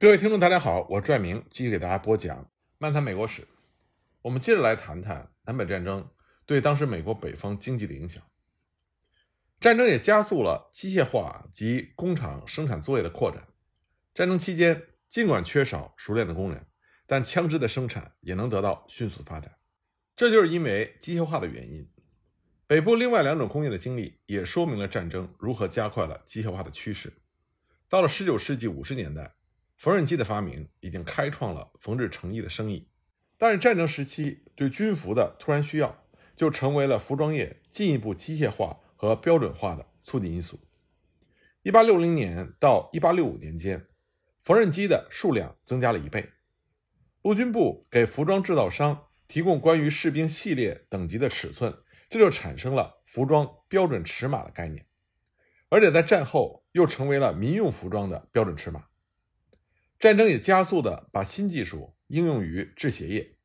各位听众，大家好，我是拽明，继续给大家播讲《漫谈美国史》。我们接着来谈谈南北战争对当时美国北方经济的影响。战争也加速了机械化及工厂生产作业的扩展。战争期间，尽管缺少熟练的工人，但枪支的生产也能得到迅速发展。这就是因为机械化的原因。北部另外两种工业的经历也说明了战争如何加快了机械化的趋势。到了19世纪50年代，缝纫机的发明已经开创了缝制成衣的生意。但是战争时期对军服的突然需要，就成为了服装业进一步机械化。和标准化的促进因素。一八六零年到一八六五年间，缝纫机的数量增加了一倍。陆军部给服装制造商提供关于士兵系列等级的尺寸，这就产生了服装标准尺码的概念。而且在战后又成为了民用服装的标准尺码。战争也加速的把新技术应用于制鞋业。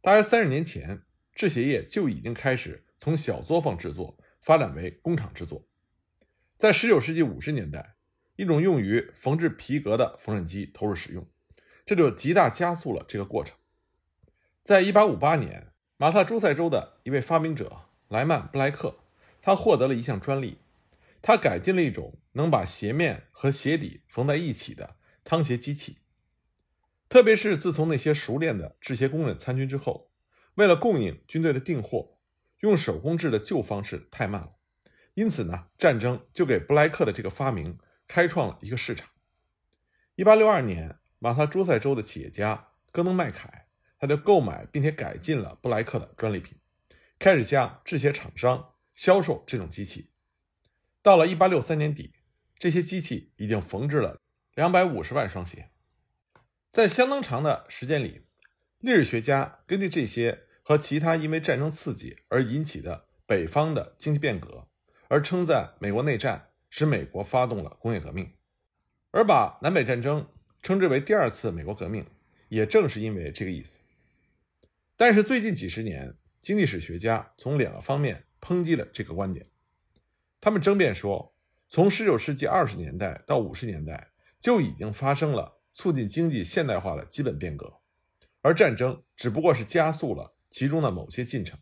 大约三十年前，制鞋业就已经开始从小作坊制作。发展为工厂制作，在19世纪50年代，一种用于缝制皮革的缝纫机投入使用，这就极大加速了这个过程。在1858年，马萨诸塞州的一位发明者莱曼·布莱克，他获得了一项专利，他改进了一种能把鞋面和鞋底缝在一起的汤鞋机器。特别是自从那些熟练的制鞋工人参军之后，为了供应军队的订货。用手工制的旧方式太慢了，因此呢，战争就给布莱克的这个发明开创了一个市场。一八六二年，马萨诸塞州的企业家戈登麦凯，他就购买并且改进了布莱克的专利品，开始向制鞋厂商销售这种机器。到了一八六三年底，这些机器已经缝制了两百五十万双鞋。在相当长的时间里，历史学家根据这些。和其他因为战争刺激而引起的北方的经济变革，而称赞美国内战使美国发动了工业革命，而把南北战争称之为第二次美国革命，也正是因为这个意思。但是最近几十年，经济史学家从两个方面抨击了这个观点，他们争辩说，从19世纪20年代到50年代就已经发生了促进经济现代化的基本变革，而战争只不过是加速了。其中的某些进程，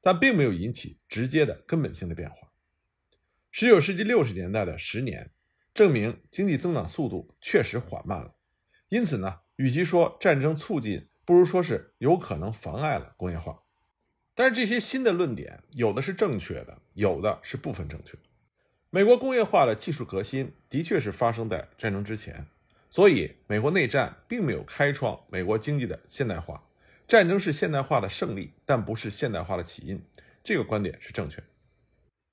但并没有引起直接的根本性的变化。十九世纪六十年代的十年证明经济增长速度确实缓慢了。因此呢，与其说战争促进，不如说是有可能妨碍了工业化。但是这些新的论点，有的是正确的，有的是部分正确。美国工业化的技术革新的确是发生在战争之前，所以美国内战并没有开创美国经济的现代化。战争是现代化的胜利，但不是现代化的起因。这个观点是正确。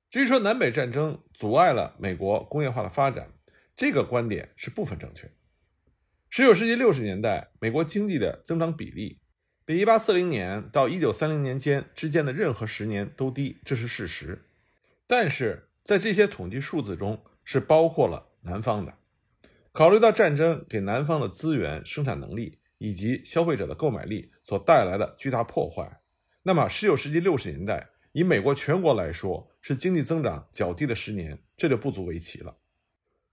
至于说南北战争阻碍了美国工业化的发展，这个观点是部分正确。十九世纪六十年代，美国经济的增长比例比一八四零年到一九三零年间之间的任何十年都低，这是事实。但是在这些统计数字中，是包括了南方的。考虑到战争给南方的资源生产能力。以及消费者的购买力所带来的巨大破坏，那么19世纪60年代以美国全国来说是经济增长较低的十年，这就不足为奇了。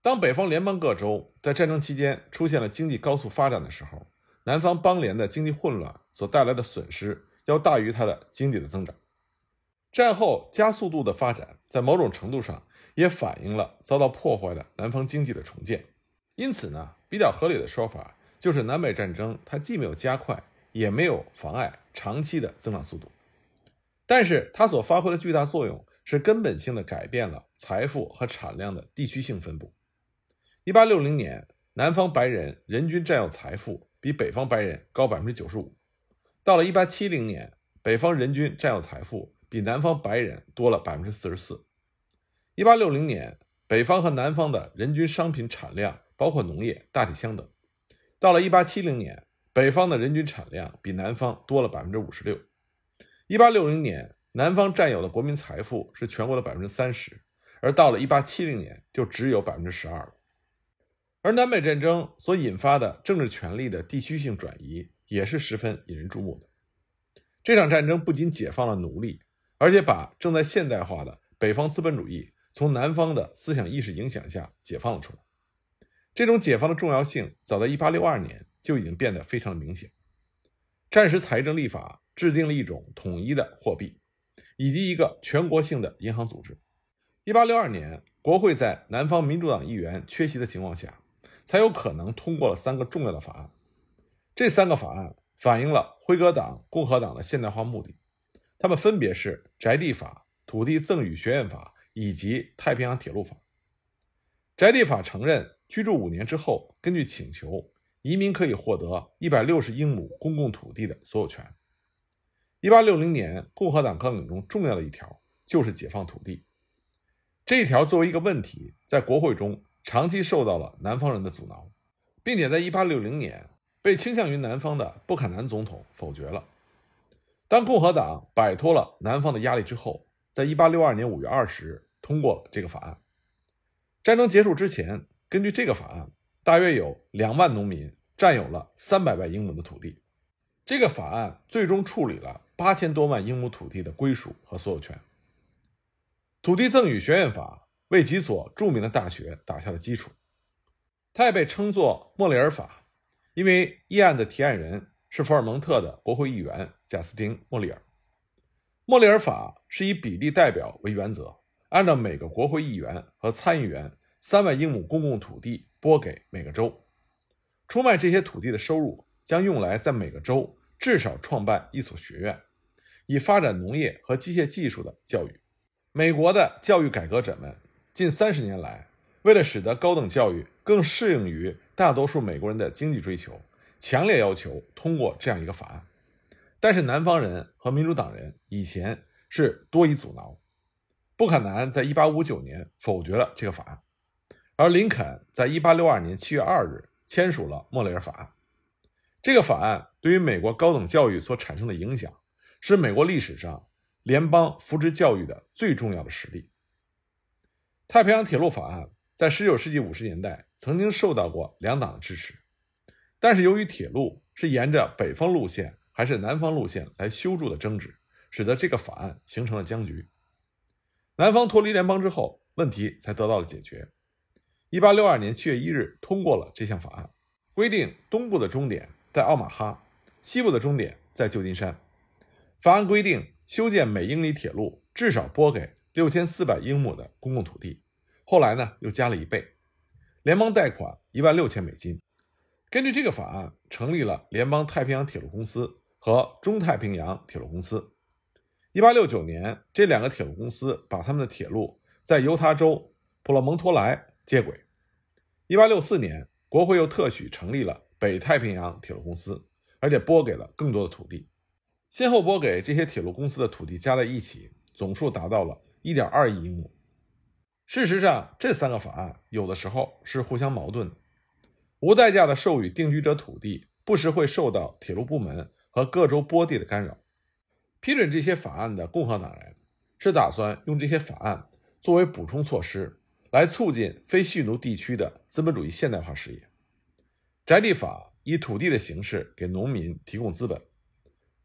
当北方联邦各州在战争期间出现了经济高速发展的时候，南方邦联的经济混乱所带来的损失要大于它的经济的增长。战后加速度的发展在某种程度上也反映了遭到破坏的南方经济的重建。因此呢，比较合理的说法。就是南北战争，它既没有加快，也没有妨碍长期的增长速度，但是它所发挥的巨大作用是根本性的改变了财富和产量的地区性分布。一八六零年，南方白人人均占有财富比北方白人高百分之九十五；到了一八七零年，北方人均占有财富比南方白人多了百分之四十四。一八六零年，北方和南方的人均商品产量，包括农业，大体相等。到了1870年，北方的人均产量比南方多了百分之五十六。1860年，南方占有的国民财富是全国的百分之三十，而到了1870年，就只有百分之十二了。而南北战争所引发的政治权力的地区性转移也是十分引人注目的。这场战争不仅解放了奴隶，而且把正在现代化的北方资本主义从南方的思想意识影响下解放了出来。这种解放的重要性早在1862年就已经变得非常明显。战时财政立法制定了一种统一的货币，以及一个全国性的银行组织。1862年，国会在南方民主党议员缺席的情况下，才有可能通过了三个重要的法案。这三个法案反映了辉格党、共和党的现代化目的，他们分别是宅地法、土地赠与学院法以及太平洋铁路法。宅地法承认居住五年之后，根据请求，移民可以获得一百六十英亩公共土地的所有权。1860年，共和党纲领中重要的一条就是解放土地。这一条作为一个问题，在国会中长期受到了南方人的阻挠，并且在1860年被倾向于南方的布坎南总统否决了。当共和党摆脱了南方的压力之后，在1862年5月20日通过了这个法案。战争结束之前，根据这个法案，大约有两万农民占有了三百万英亩的土地。这个法案最终处理了八千多万英亩土地的归属和所有权。土地赠与学院法为几所著名的大学打下了基础，它也被称作莫雷尔法，因为议案的提案人是佛尔蒙特的国会议员贾斯汀·莫里尔。莫里尔法是以比例代表为原则，按照每个国会议员和参议员三万英亩公共土地拨给每个州，出卖这些土地的收入将用来在每个州至少创办一所学院，以发展农业和机械技术的教育。美国的教育改革者们近三十年来，为了使得高等教育更适应于大多数美国人的经济追求，强烈要求通过这样一个法案。但是南方人和民主党人以前是多以阻挠。布坎南在1859年否决了这个法案，而林肯在1862年7月2日签署了莫雷尔法案。这个法案对于美国高等教育所产生的影响，是美国历史上。联邦扶植教育的最重要的实例。太平洋铁路法案在19世纪50年代曾经受到过两党的支持，但是由于铁路是沿着北方路线还是南方路线来修筑的争执，使得这个法案形成了僵局。南方脱离联邦之后，问题才得到了解决。1862年7月1日通过了这项法案，规定东部的终点在奥马哈，西部的终点在旧金山。法案规定。修建每英里铁路至少拨给六千四百英亩的公共土地，后来呢又加了一倍，联邦贷款一万六千美金。根据这个法案，成立了联邦太平洋铁路公司和中太平洋铁路公司。一八六九年，这两个铁路公司把他们的铁路在犹他州普罗蒙托莱接轨。一八六四年，国会又特许成立了北太平洋铁路公司，而且拨给了更多的土地。先后拨给这些铁路公司的土地加在一起，总数达到了1.2亿英亩。事实上，这三个法案有的时候是互相矛盾的。无代价的授予定居者土地，不时会受到铁路部门和各州拨地的干扰。批准这些法案的共和党人是打算用这些法案作为补充措施，来促进非蓄奴地区的资本主义现代化事业。宅地法以土地的形式给农民提供资本。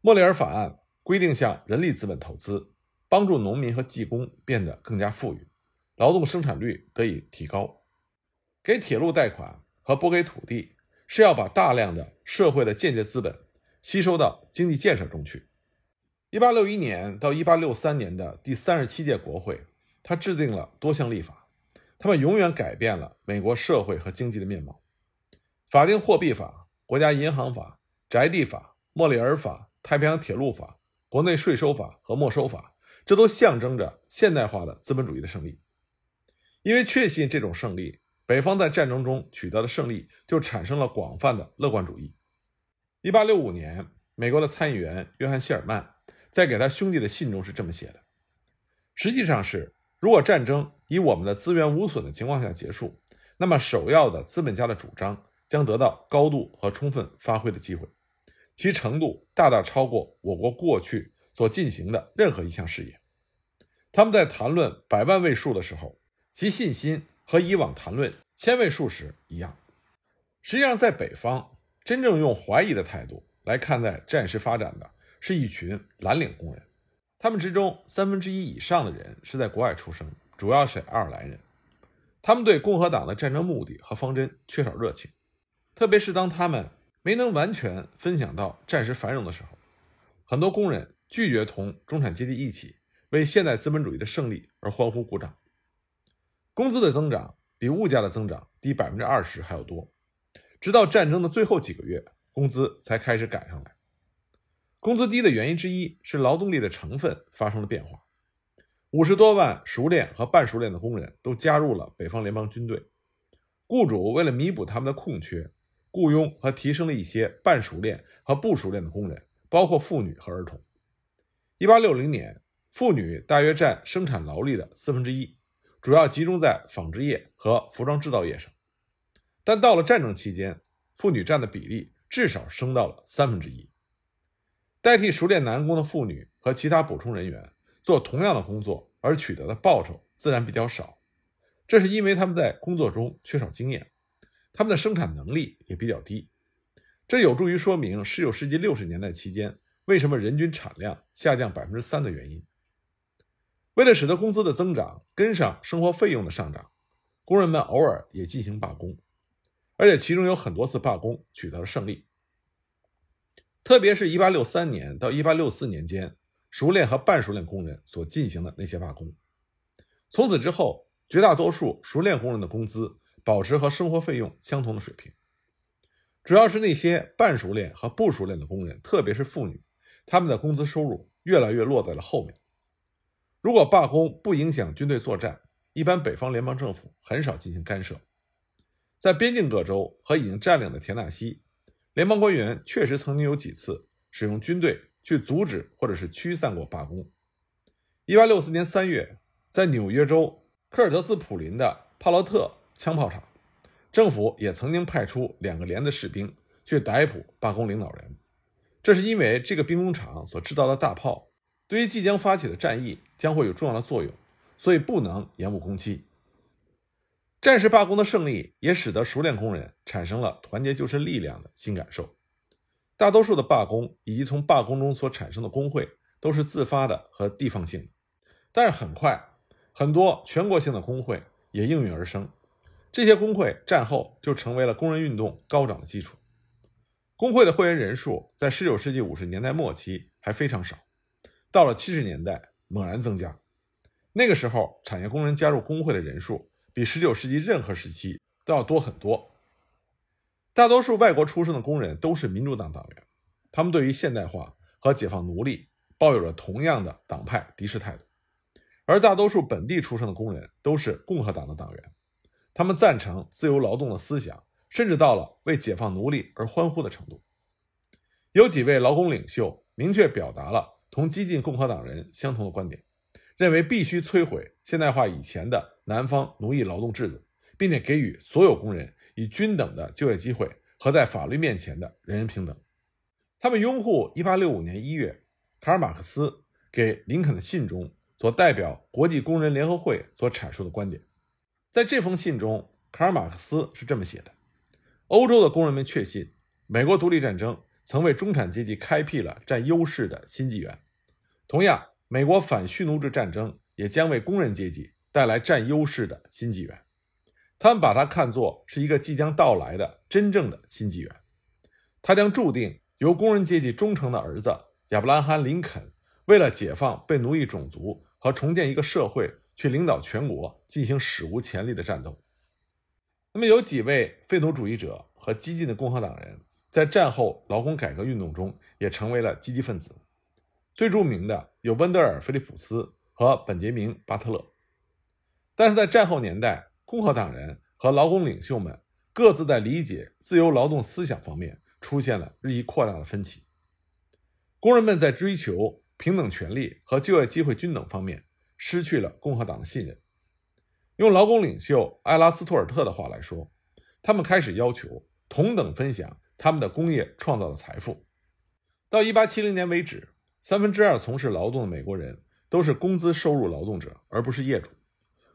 莫里尔法案规定向人力资本投资，帮助农民和技工变得更加富裕，劳动生产率得以提高。给铁路贷款和拨给土地，是要把大量的社会的间接资本吸收到经济建设中去。一八六一年到一八六三年的第三十七届国会，他制定了多项立法，他们永远改变了美国社会和经济的面貌。法定货币法、国家银行法、宅地法、莫里尔法。太平洋铁路法、国内税收法和没收法，这都象征着现代化的资本主义的胜利。因为确信这种胜利，北方在战争中取得的胜利就产生了广泛的乐观主义。一八六五年，美国的参议员约翰·谢尔曼在给他兄弟的信中是这么写的：“实际上是，如果战争以我们的资源无损的情况下结束，那么首要的资本家的主张将得到高度和充分发挥的机会。”其程度大大超过我国过去所进行的任何一项事业。他们在谈论百万位数的时候，其信心和以往谈论千位数时一样。实际上，在北方，真正用怀疑的态度来看待战时发展的是一群蓝领工人。他们之中三分之一以上的人是在国外出生，主要是爱尔兰人。他们对共和党的战争目的和方针缺少热情，特别是当他们没能完全分享到战时繁荣的时候，很多工人拒绝同中产阶级一起为现代资本主义的胜利而欢呼鼓掌。工资的增长比物价的增长低百分之二十还要多，直到战争的最后几个月，工资才开始赶上来。工资低的原因之一是劳动力的成分发生了变化。五十多万熟练和半熟练的工人都加入了北方联邦军队。雇主为了弥补他们的空缺，雇佣和提升了一些半熟练和不熟练的工人，包括妇女和儿童。一八六零年，妇女大约占生产劳力的四分之一，主要集中在纺织业和服装制造业上。但到了战争期间，妇女占的比例至少升到了三分之一。代替熟练男工的妇女和其他补充人员。做同样的工作而取得的报酬自然比较少，这是因为他们在工作中缺少经验，他们的生产能力也比较低。这有助于说明19世纪60年代期间为什么人均产量下降百分之三的原因。为了使得工资的增长跟上生活费用的上涨，工人们偶尔也进行罢工，而且其中有很多次罢工取得了胜利。特别是1863年到1864年间。熟练和半熟练工人所进行的那些罢工，从此之后，绝大多数熟练工人的工资保持和生活费用相同的水平。主要是那些半熟练和不熟练的工人，特别是妇女，他们的工资收入越来越落在了后面。如果罢工不影响军队作战，一般北方联邦政府很少进行干涉。在边境各州和已经占领的田纳西，联邦官员确实曾经有几次使用军队。去阻止或者是驱散过罢工。一八六四年三月，在纽约州科尔德斯普林的帕劳特枪炮厂，政府也曾经派出两个连的士兵去逮捕罢工领导人。这是因为这个兵工厂所制造的大炮对于即将发起的战役将会有重要的作用，所以不能延误工期。战时罢工的胜利也使得熟练工人产生了团结就是力量的新感受。大多数的罢工以及从罢工中所产生的工会都是自发的和地方性的，但是很快，很多全国性的工会也应运而生。这些工会战后就成为了工人运动高涨的基础。工会的会员人数在19世纪50年代末期还非常少，到了70年代猛然增加。那个时候，产业工人加入工会的人数比19世纪任何时期都要多很多。大多数外国出生的工人都是民主党党员，他们对于现代化和解放奴隶抱有着同样的党派敌视态度；而大多数本地出生的工人都是共和党的党员，他们赞成自由劳动的思想，甚至到了为解放奴隶而欢呼的程度。有几位劳工领袖明确表达了同激进共和党人相同的观点，认为必须摧毁现代化以前的南方奴役劳动制度，并且给予所有工人。以均等的就业机会和在法律面前的人人平等。他们拥护1865年1月卡尔马克思给林肯的信中所代表国际工人联合会所阐述的观点。在这封信中，卡尔马克思是这么写的：欧洲的工人们确信，美国独立战争曾为中产阶级开辟了占优势的新纪元。同样，美国反蓄奴制战争也将为工人阶级带来占优势的新纪元。他们把它看作是一个即将到来的真正的新纪元，它将注定由工人阶级忠诚的儿子亚伯拉罕·林肯为了解放被奴役种族和重建一个社会，去领导全国进行史无前例的战斗。那么，有几位废奴主义者和激进的共和党人，在战后劳工改革运动中也成为了积极分子。最著名的有温德尔·菲利普斯和本杰明·巴特勒。但是在战后年代，共和党人和劳工领袖们各自在理解自由劳动思想方面出现了日益扩大的分歧。工人们在追求平等权利和就业机会均等方面失去了共和党的信任。用劳工领袖埃拉斯托尔特的话来说，他们开始要求同等分享他们的工业创造的财富。到1870年为止，三分之二从事劳动的美国人都是工资收入劳动者，而不是业主。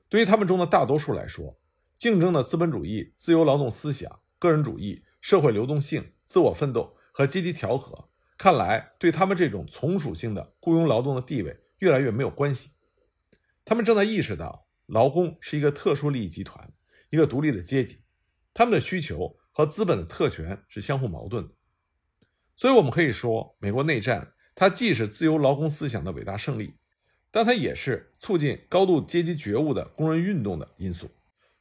对于他们中的大多数来说，竞争的资本主义、自由劳动思想、个人主义、社会流动性、自我奋斗和阶级调和，看来对他们这种从属性的雇佣劳动的地位越来越没有关系。他们正在意识到，劳工是一个特殊利益集团，一个独立的阶级，他们的需求和资本的特权是相互矛盾的。所以，我们可以说，美国内战它既是自由劳工思想的伟大胜利，但它也是促进高度阶级觉悟的工人运动的因素。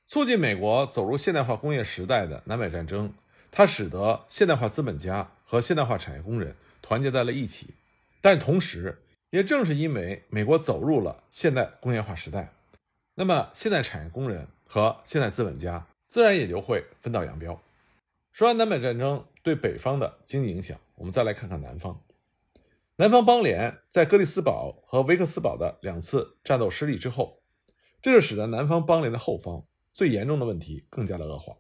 促进美国走入现代化工业时代的南北战争，它使得现代化资本家和现代化产业工人团结在了一起。但同时，也正是因为美国走入了现代工业化时代，那么现代产业工人和现代资本家自然也就会分道扬镳。说完南北战争对北方的经济影响，我们再来看看南方。南方邦联在格里斯堡和维克斯堡的两次战斗失利之后，这就使得南方邦联的后方最严重的问题更加的恶化，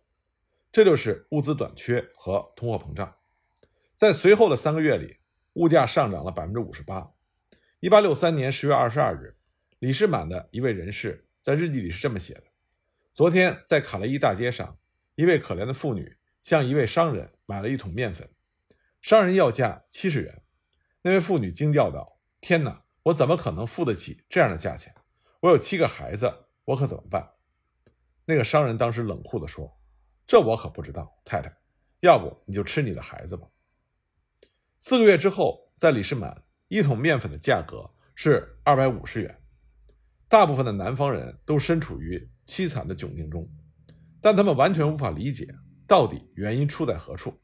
这就是物资短缺和通货膨胀。在随后的三个月里，物价上涨了百分之五十八。一八六三年十月二十二日，李士满的一位人士在日记里是这么写的：“昨天在卡雷伊大街上，一位可怜的妇女向一位商人买了一桶面粉，商人要价七十元。那位妇女惊叫道：‘天哪，我怎么可能付得起这样的价钱？我有七个孩子，我可怎么办？’那个商人当时冷酷地说：‘这我可不知道，太太，要不你就吃你的孩子吧。’四个月之后，在李士满。”一桶面粉的价格是二百五十元，大部分的南方人都身处于凄惨的窘境中，但他们完全无法理解到底原因出在何处。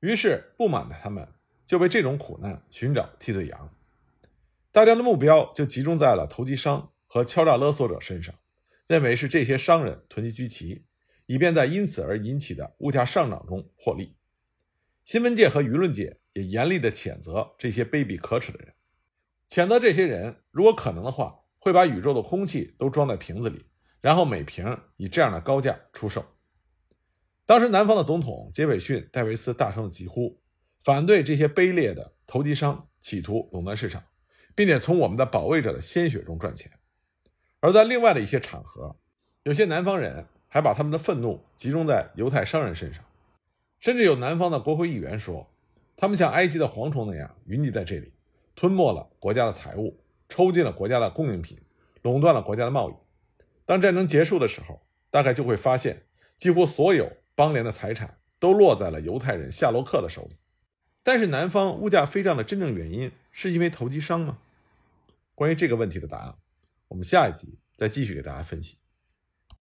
于是，不满的他们就为这种苦难寻找替罪羊，大家的目标就集中在了投机商和敲诈勒索者身上，认为是这些商人囤积居奇，以便在因此而引起的物价上涨中获利。新闻界和舆论界。也严厉地谴责这些卑鄙可耻的人，谴责这些人如果可能的话，会把宇宙的空气都装在瓶子里，然后每瓶以这样的高价出售。当时南方的总统杰斐逊·戴维斯大声的疾呼，反对这些卑劣的投机商企图垄断市场，并且从我们的保卫者的鲜血中赚钱。而在另外的一些场合，有些南方人还把他们的愤怒集中在犹太商人身上，甚至有南方的国会议员说。他们像埃及的蝗虫那样云集在这里，吞没了国家的财物，抽尽了国家的供应品，垄断了国家的贸易。当战争结束的时候，大概就会发现，几乎所有邦联的财产都落在了犹太人夏洛克的手里。但是，南方物价飞涨的真正原因是因为投机商吗？关于这个问题的答案，我们下一集再继续给大家分析。